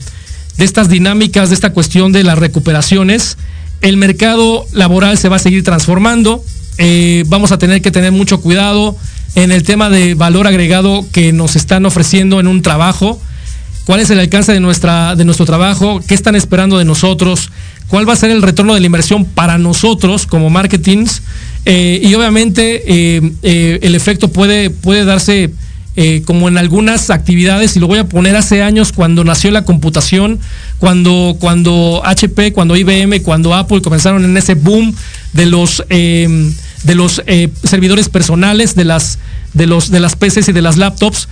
de estas dinámicas, de esta cuestión de las recuperaciones, el mercado laboral se va a seguir transformando. Eh, vamos a tener que tener mucho cuidado en el tema de valor agregado que nos están ofreciendo en un trabajo. ¿Cuál es el alcance de, nuestra, de nuestro trabajo? ¿Qué están esperando de nosotros? ¿Cuál va a ser el retorno de la inversión para nosotros como marketings? Eh, y obviamente el efecto puede, puede darse eh, como en algunas actividades, y lo voy a poner hace años cuando nació la computación, cuando, cuando HP, cuando IBM, cuando Apple comenzaron en ese boom de los, de los eh, servidores personales, de las, de, los, de las PCs y de las laptops,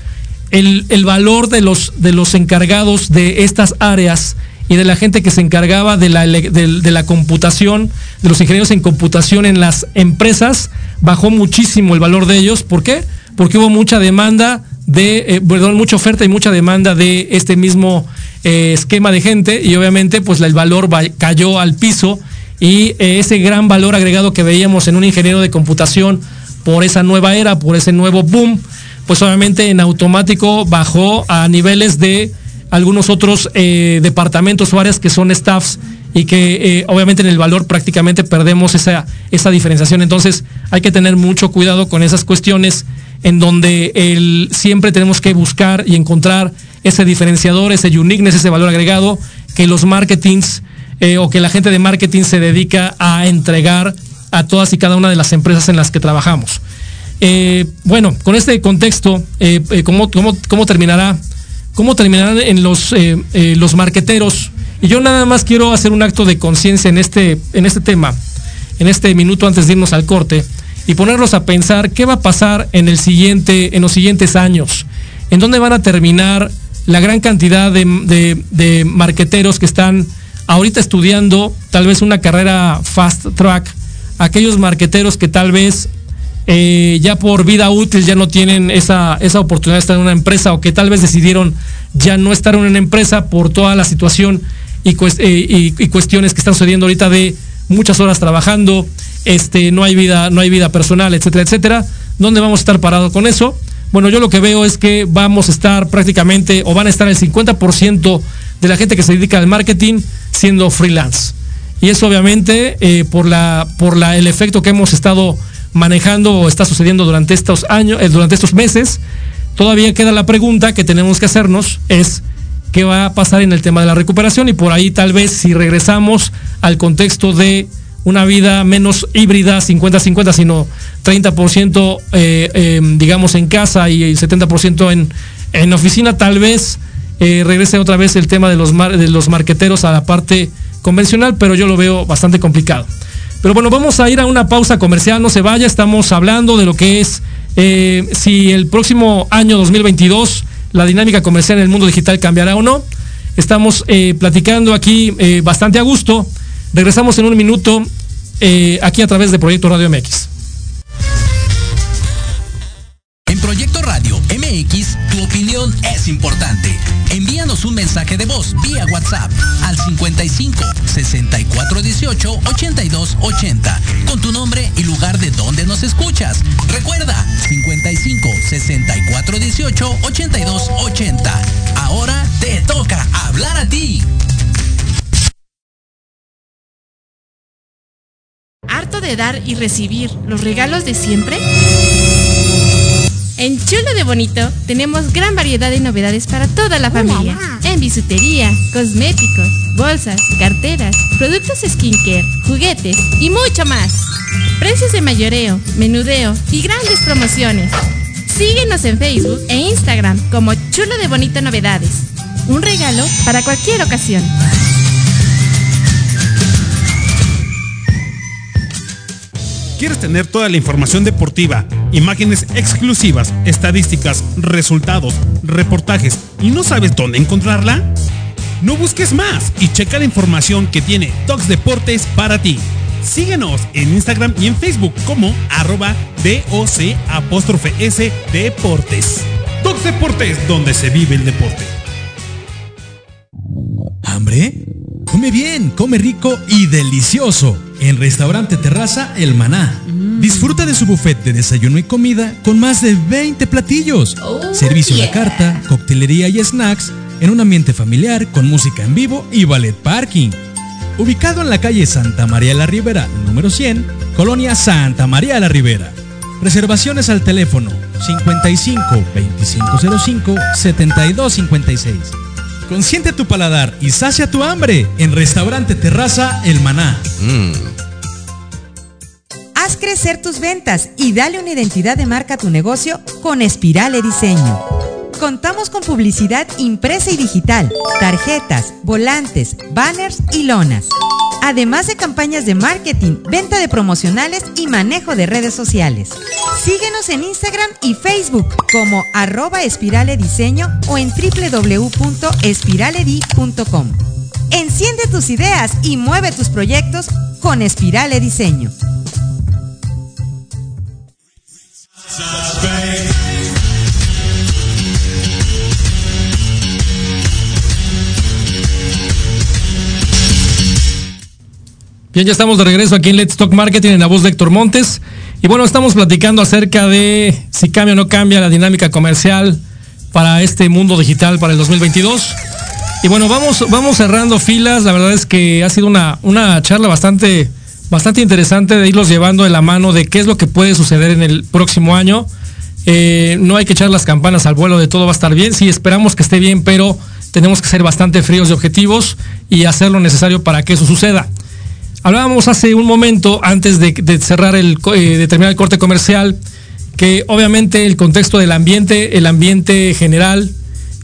el, valor de los, de los encargados de estas áreas y de la gente que se encargaba de la, de la, computación, de los ingenieros en computación en las empresas, bajó muchísimo el valor de ellos. ¿Por qué? porque hubo mucha demanda de, eh, perdón, mucha oferta y mucha demanda de este mismo eh, esquema de gente y obviamente pues el valor cayó al piso y eh, ese gran valor agregado que veíamos en un ingeniero de computación por esa nueva era, por ese nuevo boom, pues obviamente en automático bajó a niveles de algunos otros departamentos o áreas que son staffs y que obviamente en el valor prácticamente perdemos esa, esa diferenciación. Entonces hay que tener mucho cuidado con esas cuestiones en donde el, siempre tenemos que buscar y encontrar ese diferenciador, ese uniqueness, ese valor agregado que los marketings eh, o que la gente de marketing se dedica a entregar a todas y cada una de las empresas en las que trabajamos. Eh, bueno, con este contexto, eh, ¿cómo, cómo, terminará? ¿Cómo terminarán en los, los marqueteros? Y yo nada más quiero hacer un acto de conciencia en este, en este tema, en este minuto antes de irnos al corte y ponerlos a pensar qué va a pasar en, el siguiente, en los siguientes años, en dónde van a terminar la gran cantidad de, marqueteros que están ahorita estudiando tal vez una carrera fast track, aquellos marqueteros que tal vez eh, ya por vida útil ya no tienen esa, esa oportunidad de estar en una empresa o que tal vez decidieron ya no estar en una empresa por toda la situación y, eh, y cuestiones que están sucediendo ahorita de muchas horas trabajando, este, no hay vida, no hay vida personal, etcétera, etcétera. ¿Dónde vamos a estar parados con eso? Bueno, yo lo que veo es que vamos a estar prácticamente, o van a estar el 50% de la gente que se dedica al marketing siendo freelance. y eso obviamente eh, por, la, por la, el efecto que hemos estado manejando o está sucediendo durante estos años, eh, durante estos meses, todavía queda la pregunta que tenemos que hacernos es qué va a pasar en el tema de la recuperación y por ahí tal vez si regresamos al contexto de una vida menos híbrida, 50-50, sino 30% eh, em, digamos en casa y 70% en, en oficina, tal vez eh, regrese otra vez el tema de los, de los marqueteros a la parte convencional, pero yo lo veo bastante complicado. Pero bueno, vamos a ir a una pausa comercial, no se vaya, estamos hablando de lo que es eh, si el próximo año 2022 la dinámica comercial en el mundo digital cambiará o no. Estamos eh, platicando aquí eh, bastante a gusto. Regresamos en un minuto aquí a través de Proyecto Radio MX. En Proyecto Radio MX, tu opinión es importante. Un mensaje de voz vía WhatsApp al 55 64 18 82 80 con tu nombre y lugar de donde nos escuchas. Recuerda 55 64 18 82 80. Ahora te toca hablar a ti. ¿Harto de dar y recibir los regalos de siempre? En Chulo de Bonito tenemos gran variedad de novedades para toda la familia. En bisutería, cosméticos, bolsas, carteras, productos skincare, juguetes y mucho más. Precios de mayoreo, menudeo y grandes promociones. Síguenos en Facebook e Instagram como Chulo de Bonito Novedades. Un regalo para cualquier ocasión. ¿Quieres tener toda la información deportiva, imágenes exclusivas, estadísticas, resultados, reportajes y no sabes dónde encontrarla? No busques más y checa la información que tiene Tox Deportes para ti. Síguenos en Instagram y en Facebook como arroba DOC apóstrofe S Deportes. Tox Deportes, donde se vive el deporte. ¿Hambre? Come bien, come rico y delicioso en Restaurante Terraza El Maná. Disfruta de su buffet de desayuno y comida con más de 20 platillos, servicio a la carta, coctelería y snacks en un ambiente familiar con música en vivo y ballet parking. Ubicado en la calle Santa María la Ribera, número 100, Colonia Santa María la Ribera. Reservaciones al teléfono 55 2505 7256. Consiente tu paladar y sacia tu hambre en Restaurante Terraza El Maná. Haz crecer tus ventas y dale una identidad de marca a tu negocio con Espirale Diseño. Contamos con publicidad impresa y digital, tarjetas, volantes, banners y lonas. Además de campañas de marketing, venta de promocionales y manejo de redes sociales. Síguenos en Instagram y Facebook como arroba espirale diseño o en www.espiraledi.com. Enciende tus ideas y mueve tus proyectos con Espirale Diseño. Bien, ya estamos de regreso aquí en Let's Talk Marketing en la voz de Héctor Montes. Y bueno, estamos platicando acerca de si cambia o no cambia la dinámica comercial para este mundo digital para el 2022. Y bueno, vamos, vamos cerrando filas. La verdad es que ha sido una, una charla bastante, bastante interesante de irlos llevando de la mano de qué es lo que puede suceder en el próximo año. Eh, no hay que echar las campanas al vuelo de todo va a estar bien. Sí, esperamos que esté bien, pero tenemos que ser bastante fríos de objetivos y hacer lo necesario para que eso suceda. Hablábamos hace un momento, antes de, cerrar el, eh, de terminar el corte comercial, que obviamente el contexto del ambiente, el ambiente general,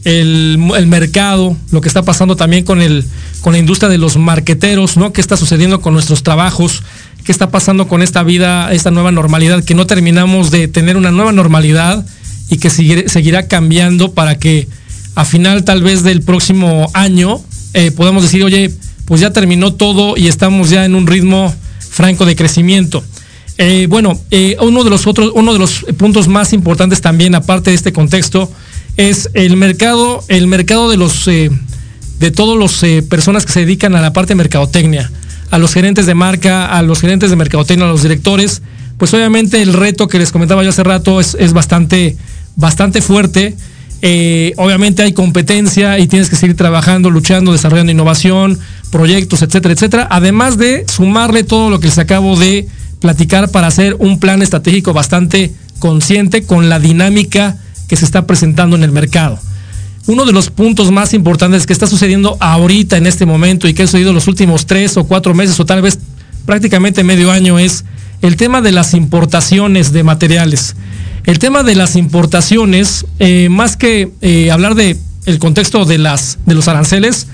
el, mercado, lo que está pasando también con, el, con la industria de los marqueteros, ¿no? ¿Qué está sucediendo con nuestros trabajos? ¿Qué está pasando con esta vida, esta nueva normalidad? Que no terminamos de tener una nueva normalidad y que seguirá cambiando para que a final tal vez del próximo año eh, podamos decir, oye, pues ya terminó todo y estamos ya en un ritmo franco de crecimiento. Eh, bueno, eh, uno de los otros, uno de los puntos más importantes también, aparte de este contexto, es el mercado, el mercado de los eh, de todos los personas que se dedican a la parte de mercadotecnia, a los gerentes de marca, a los gerentes de mercadotecnia, a los directores, pues obviamente el reto que les comentaba yo hace rato es, bastante, bastante fuerte eh, obviamente hay competencia y tienes que seguir trabajando, luchando, desarrollando innovación, proyectos, etcétera, etcétera, además de sumarle todo lo que les acabo de platicar para hacer un plan estratégico bastante consciente con la dinámica que se está presentando en el mercado. Uno de los puntos más importantes que está sucediendo ahorita en este momento y que ha sucedido los últimos tres o cuatro meses o tal vez prácticamente medio año es el tema de las importaciones de materiales. El tema de las importaciones, eh, más que eh, hablar de contexto de las de los aranceles,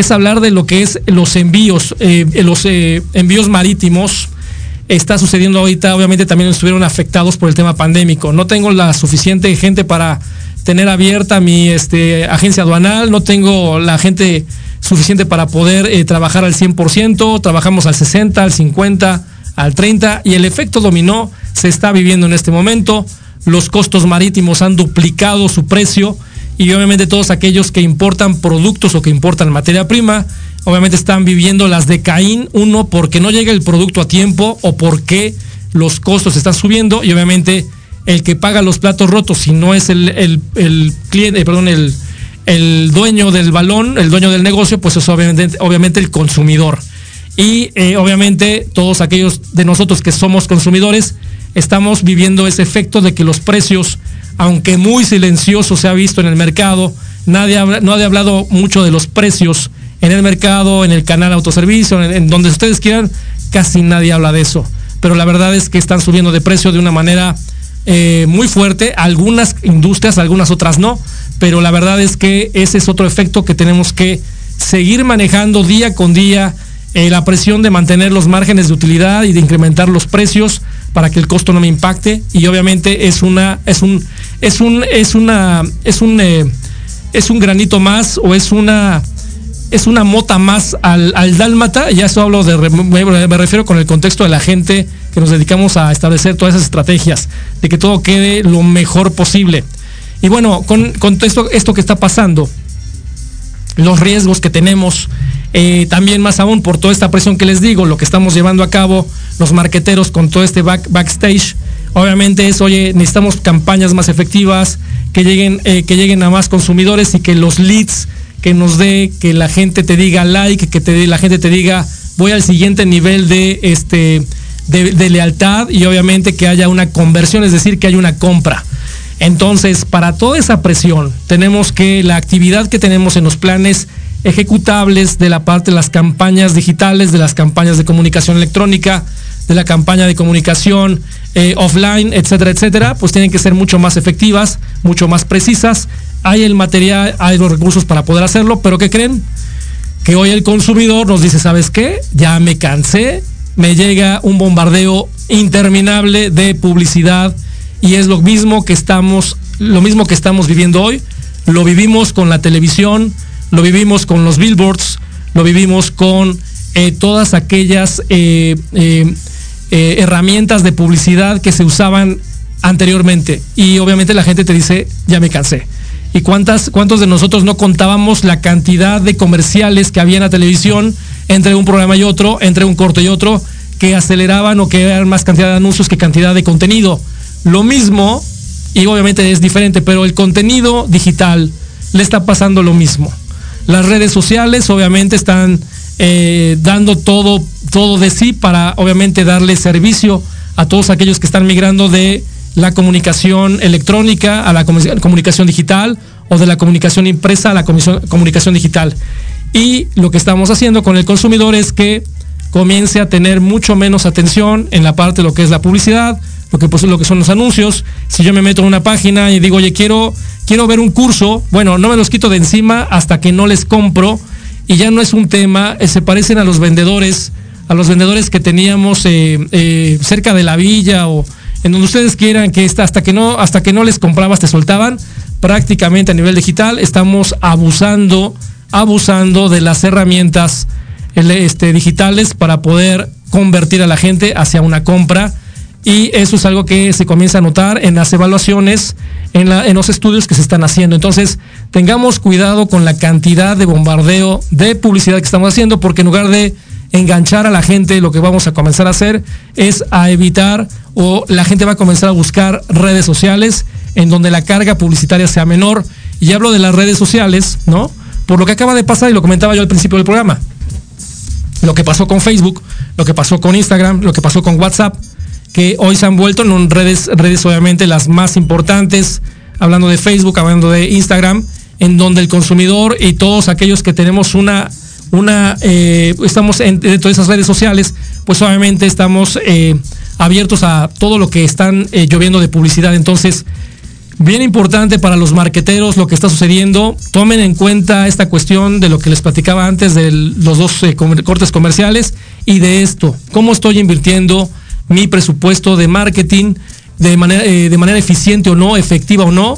es hablar de lo que es los envíos, eh, los envíos marítimos. Está sucediendo ahorita, obviamente también estuvieron afectados por el tema pandémico. No tengo la suficiente gente para tener abierta mi este, agencia aduanal, no tengo la gente suficiente para poder trabajar al 100%, trabajamos al 60, al 50, al 30 y el efecto dominó se está viviendo en este momento los costos marítimos han duplicado su precio y obviamente todos aquellos que importan productos o que importan materia prima, obviamente están viviendo las de Caín, uno porque no llega el producto a tiempo o porque los costos están subiendo y obviamente el que paga los platos rotos, si no es el, cliente, eh, perdón, el, el, dueño del balón, el dueño del negocio, pues es obviamente, obviamente el consumidor. Y eh, obviamente todos aquellos de nosotros que somos consumidores, estamos viviendo ese efecto de que los precios, aunque muy silencioso se ha visto en el mercado, nadie no ha hablado mucho de los precios en el mercado, en el canal autoservicio, en, donde ustedes quieran, casi nadie habla de eso. Pero la verdad es que están subiendo de precio de una manera eh, muy fuerte, algunas industrias, algunas otras no, pero la verdad es que ese es otro efecto que tenemos que seguir manejando día con día, eh, la presión de mantener los márgenes de utilidad y de incrementar los precios para que el costo no me impacte y obviamente es una es un es un es una es un eh, es un granito más o es una es una mota más al, al dálmata, ya eso hablo de, me, refiero con el contexto de la gente que nos dedicamos a establecer todas esas estrategias, de que todo quede lo mejor posible. Y bueno, con, con esto, esto que está pasando, los riesgos que tenemos, eh, también más aún por toda esta presión que les digo, lo que estamos llevando a cabo los marqueteros con todo este backstage, obviamente es, oye, necesitamos campañas más efectivas, que lleguen, eh, que lleguen a más consumidores y que los leads que nos dé, que la gente te diga like, que te, la gente te diga voy al siguiente nivel de, este, de lealtad y obviamente que haya una conversión, es decir, que haya una compra. Entonces, para toda esa presión, tenemos que la actividad que tenemos en los planes ejecutables de la parte de las campañas digitales, de las campañas de comunicación electrónica, de la campaña de comunicación eh, offline, etcétera, etcétera, pues tienen que ser mucho más efectivas, mucho más precisas. Hay el material, hay los recursos para poder hacerlo, pero ¿qué creen? Que hoy el consumidor nos dice, ¿sabes qué? Ya me cansé, me llega un bombardeo interminable de publicidad y es lo mismo que estamos, lo mismo que estamos viviendo hoy. Lo vivimos con la televisión, lo vivimos con los billboards, lo vivimos con eh, todas aquellas eh, eh, herramientas de publicidad que se usaban anteriormente. Y obviamente la gente te dice, ya me cansé. ¿Y cuántas, cuántos de nosotros no contábamos la cantidad de comerciales que había en la televisión entre un programa y otro, entre un corto y otro, que aceleraban o que eran más cantidad de anuncios que cantidad de contenido? Lo mismo, y obviamente es diferente, pero el contenido digital le está pasando lo mismo. Las redes sociales obviamente están eh, dando todo, todo de sí para obviamente darle servicio a todos aquellos que están migrando de la comunicación electrónica a la comunicación digital o de la comunicación impresa a la comunicación digital. Y lo que estamos haciendo con el consumidor es que comience a tener mucho menos atención en la parte de lo que es la publicidad, lo que, pues, lo que son los anuncios. Si yo me meto en una página y digo, oye, quiero, quiero ver un curso, bueno, no me los quito de encima hasta que no les compro y ya no es un tema, eh, se parecen a los vendedores, a los vendedores que teníamos eh, eh, cerca de la villa o en donde ustedes quieran que está, hasta que no, hasta que no les comprabas te soltaban, prácticamente a nivel digital estamos abusando, abusando de las herramientas este, digitales para poder convertir a la gente hacia una compra y eso es algo que se comienza a notar en las evaluaciones, en, en, los estudios que se están haciendo. Entonces, tengamos cuidado con la cantidad de bombardeo de publicidad que estamos haciendo, porque en lugar de enganchar a la gente, lo que vamos a comenzar a hacer es a evitar o la gente va a comenzar a buscar redes sociales en donde la carga publicitaria sea menor. Y hablo de las redes sociales, ¿no? Por lo que acaba de pasar y lo comentaba yo al principio del programa. lo que pasó con Facebook, lo que pasó con Instagram, lo que pasó con WhatsApp, que hoy se han vuelto en redes, redes obviamente las más importantes, hablando de Facebook, hablando de Instagram, en donde el consumidor y todos aquellos que tenemos una, una eh, estamos en, dentro de esas redes sociales, pues obviamente estamos eh, abiertos a todo lo que están eh, lloviendo de publicidad. Entonces, bien importante para los marqueteros lo que está sucediendo. Tomen en cuenta esta cuestión de lo que les platicaba antes de los dos cortes comerciales y de esto, cómo estoy invirtiendo mi presupuesto de marketing de manera, de manera eficiente o no, efectiva o no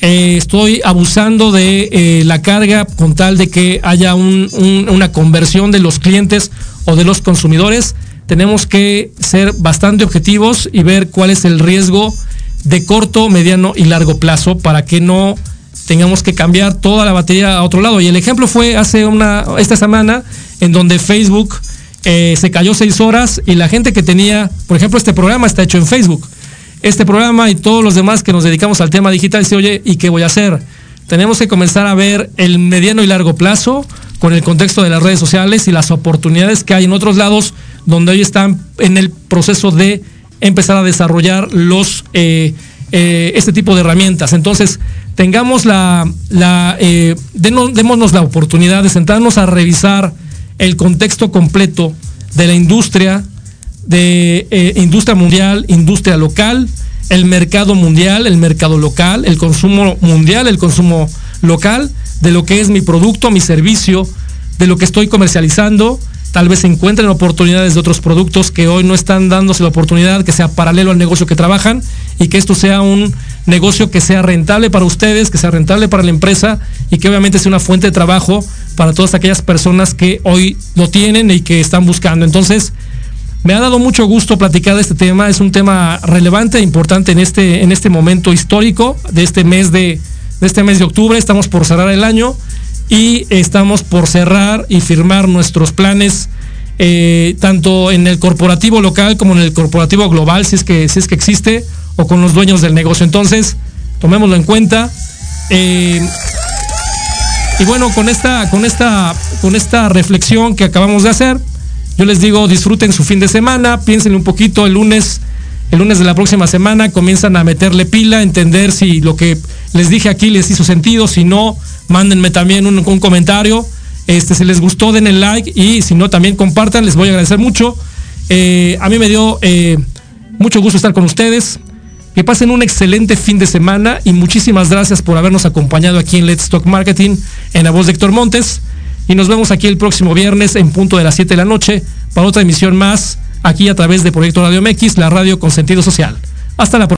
eh, estoy abusando de eh, la carga con tal de que haya una conversión de los clientes o de los consumidores. Tenemos que ser bastante objetivos y ver cuál es el riesgo de corto, mediano y largo plazo para que no tengamos que cambiar toda la batería a otro lado. Y el ejemplo fue hace una, esta semana en donde Facebook eh, se cayó seis horas y la gente que tenía, por ejemplo, este programa está hecho en Facebook este programa y todos los demás que nos dedicamos al tema digital, dice, oye, ¿y qué voy a hacer? Tenemos que comenzar a ver el mediano y largo plazo con el contexto de las redes sociales y las oportunidades que hay en otros lados donde hoy están en el proceso de empezar a desarrollar los eh, eh, este tipo de herramientas. Entonces, tengamos la, démonos la oportunidad de sentarnos a revisar el contexto completo de la industria de eh, industria mundial, industria local, el mercado mundial, el mercado local, el consumo mundial, el consumo local, de lo que es mi producto, mi servicio, de lo que estoy comercializando. Tal vez encuentren oportunidades de otros productos que hoy no están dándose la oportunidad, que sea paralelo al negocio que trabajan y que esto sea un negocio que sea rentable para ustedes, que sea rentable para la empresa y que obviamente sea una fuente de trabajo para todas aquellas personas que hoy lo tienen y que están buscando. Entonces, me ha dado mucho gusto platicar de este tema. Es un tema relevante e importante en este, en este momento histórico de este mes de, este mes de octubre. Estamos por cerrar el año y estamos por cerrar y firmar nuestros planes eh, tanto en el corporativo local como en el corporativo global, si es que, si es que existe, o con los dueños del negocio. Entonces, tomémoslo en cuenta. Eh, y bueno, con esta, con esta, con esta reflexión que acabamos de hacer, yo les digo, disfruten su fin de semana, piensen un poquito el lunes, el lunes de la próxima semana, comienzan a meterle pila, entender si lo que les dije aquí les hizo sentido, si no, mándenme también un, comentario. Este, si les gustó, den el like y si no, también compartan, les voy a agradecer mucho. Eh, a mí me dio eh, mucho gusto estar con ustedes. Que pasen un excelente fin de semana y muchísimas gracias por habernos acompañado aquí en Let's Talk Marketing en la voz de Héctor Montes. Y nos vemos aquí el próximo viernes en punto de las 7 de la noche para otra emisión más aquí a través de Proyecto Radio MX, la radio con sentido social. Hasta la próxima.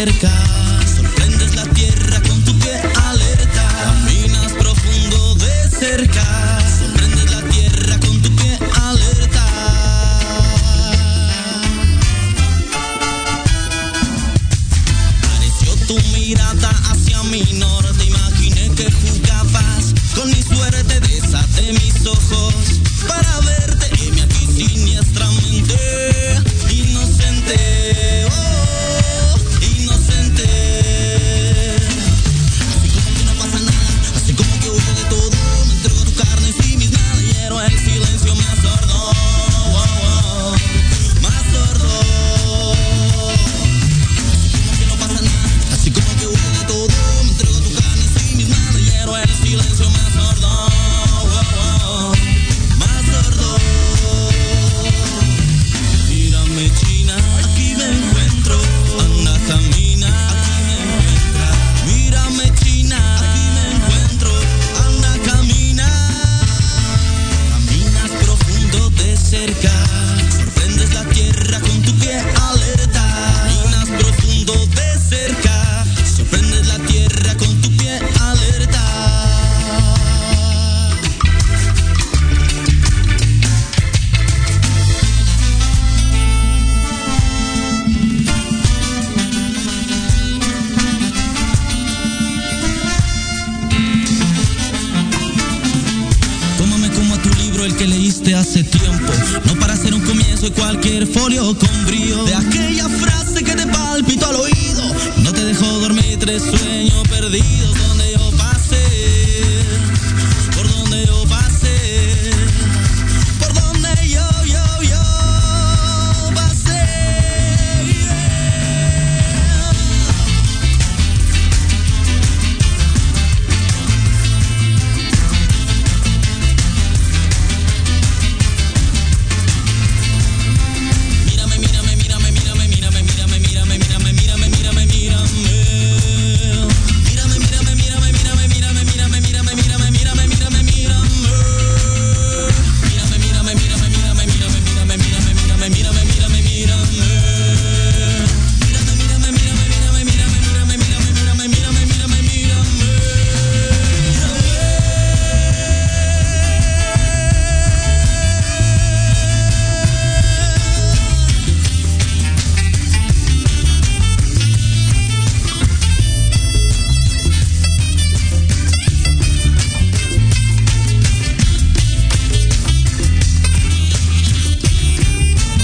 Inocente,